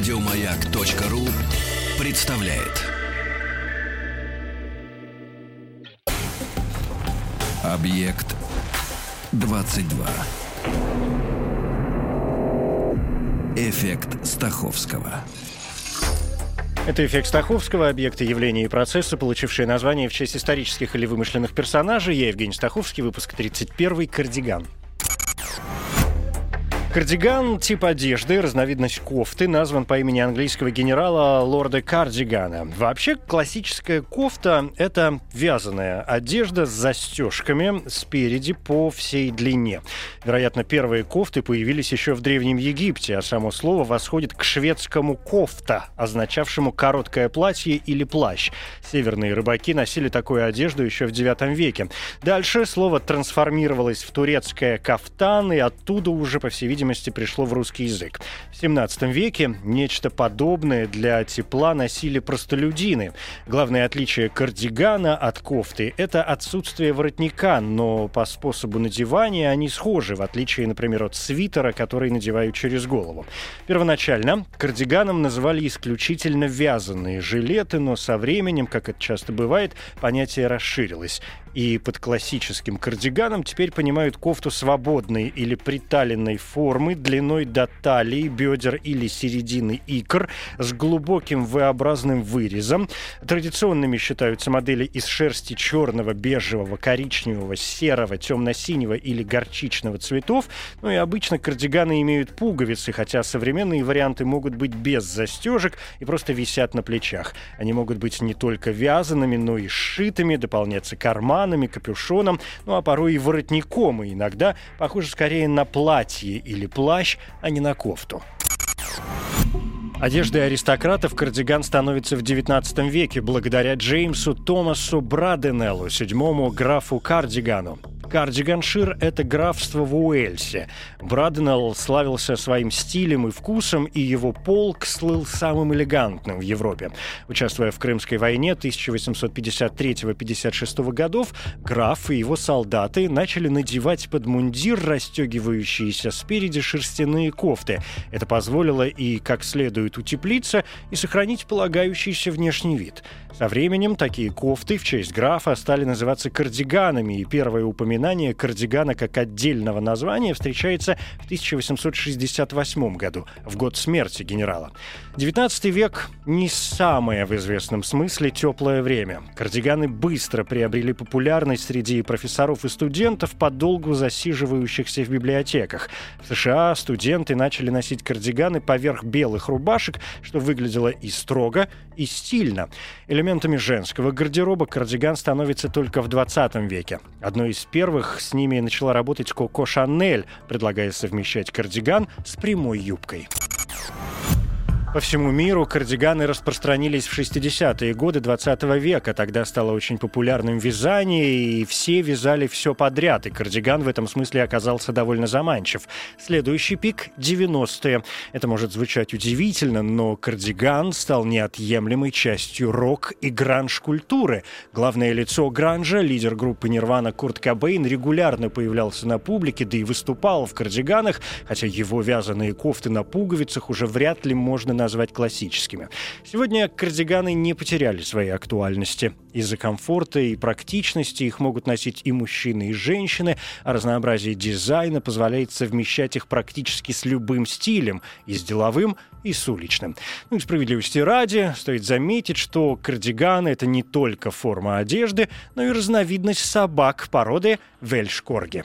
Радиомаяк.ру представляет. Объект 22. Эффект Стаховского. Это эффект Стаховского, объекты явления и процесса, получившие название в честь исторических или вымышленных персонажей. Я Евгений Стаховский, выпуск 31 «Кардиган». Кардиган – тип одежды, разновидность кофты, назван по имени английского генерала лорда Кардигана. Вообще, классическая кофта – это вязаная одежда с застежками спереди по всей длине. Вероятно, первые кофты появились еще в Древнем Египте, а само слово восходит к шведскому «кофта», означавшему короткое платье или плащ. Северные рыбаки носили такую одежду еще в IX веке. Дальше слово трансформировалось в турецкое «кафтан», и оттуда уже, по всей видимости, видимости, пришло в русский язык. В 17 веке нечто подобное для тепла носили простолюдины. Главное отличие кардигана от кофты – это отсутствие воротника, но по способу надевания они схожи, в отличие, например, от свитера, который надевают через голову. Первоначально кардиганом называли исключительно вязаные жилеты, но со временем, как это часто бывает, понятие расширилось. И под классическим кардиганом теперь понимают кофту свободной или приталенной формы длиной до талии, бедер или середины икр с глубоким V-образным вырезом. Традиционными считаются модели из шерсти черного, бежевого, коричневого, серого, темно-синего или горчичного цветов. Ну и обычно кардиганы имеют пуговицы, хотя современные варианты могут быть без застежек и просто висят на плечах. Они могут быть не только вязаными, но и сшитыми, дополняться карманами, карманами, капюшоном, ну а порой и воротником, и иногда похоже скорее на платье или плащ, а не на кофту. Одеждой аристократов кардиган становится в XIX веке благодаря Джеймсу Томасу Браденеллу, седьмому графу Кардигану. Кардиганшир — это графство в Уэльсе. Браденелл славился своим стилем и вкусом, и его полк слыл самым элегантным в Европе. Участвуя в Крымской войне 1853-56 годов, граф и его солдаты начали надевать под мундир расстегивающиеся спереди шерстяные кофты. Это позволило и как следует утеплиться, и сохранить полагающийся внешний вид. Со временем такие кофты в честь графа стали называться кардиганами, и первое упоминание упоминание кардигана как отдельного названия встречается в 1868 году, в год смерти генерала. 19 век не самое в известном смысле теплое время. Кардиганы быстро приобрели популярность среди профессоров и студентов, подолгу засиживающихся в библиотеках. В США студенты начали носить кардиганы поверх белых рубашек, что выглядело и строго, и стильно. Элементами женского гардероба кардиган становится только в 20 веке. Одной из первых первых с ними начала работать Коко Шанель, предлагая совмещать кардиган с прямой юбкой. По всему миру кардиганы распространились в 60-е годы 20 века. Тогда стало очень популярным вязание, и все вязали все подряд, и кардиган в этом смысле оказался довольно заманчив. Следующий пик — 90-е. Это может звучать удивительно, но кардиган стал неотъемлемой частью рок- и гранж-культуры. Главное лицо гранжа, лидер группы Нирвана Курт Кобейн, регулярно появлялся на публике, да и выступал в кардиганах, хотя его вязаные кофты на пуговицах уже вряд ли можно назвать классическими. Сегодня кардиганы не потеряли своей актуальности. Из-за комфорта и практичности их могут носить и мужчины, и женщины, а разнообразие дизайна позволяет совмещать их практически с любым стилем, и с деловым, и с уличным. Ну и справедливости ради, стоит заметить, что кардиганы — это не только форма одежды, но и разновидность собак породы вельшкорги.